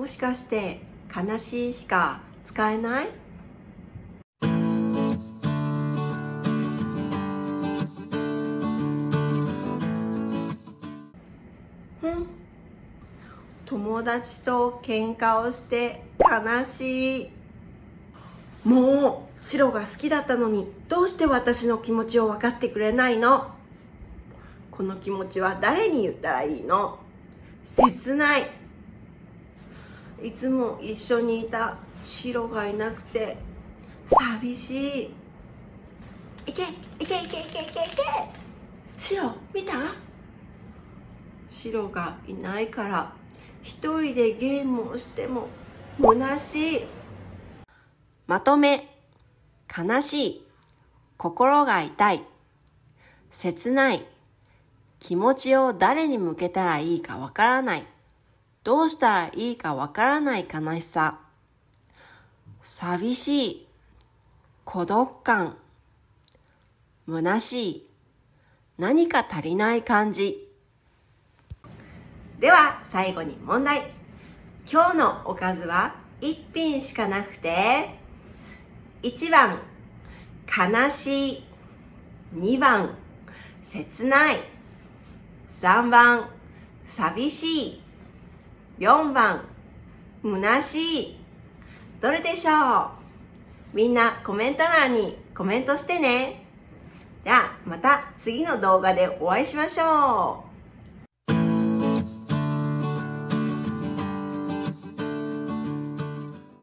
もしかして悲しいしか使えない？友達と喧嘩をして悲しい。もう白が好きだったのにどうして私の気持ちを分かってくれないの？この気持ちは誰に言ったらいいの？切ない。いつも一緒にいた白がいなくて寂しい。いけいけいけいけいけいけ。白見た？白がいないから一人でゲームをしても虚しい。まとめ。悲しい。心が痛い。切ない。気持ちを誰に向けたらいいかわからない。どうしたらいいかわからない悲しさ。寂しい。孤独感。虚しい。何か足りない感じ。では最後に問題。今日のおかずは1品しかなくて1番。悲しい。2番。切ない。3番。寂しい。4番。虚しい。どれでしょう？みんなコメント欄にコメントしてね。じゃあまた次の動画でお会いしましょう。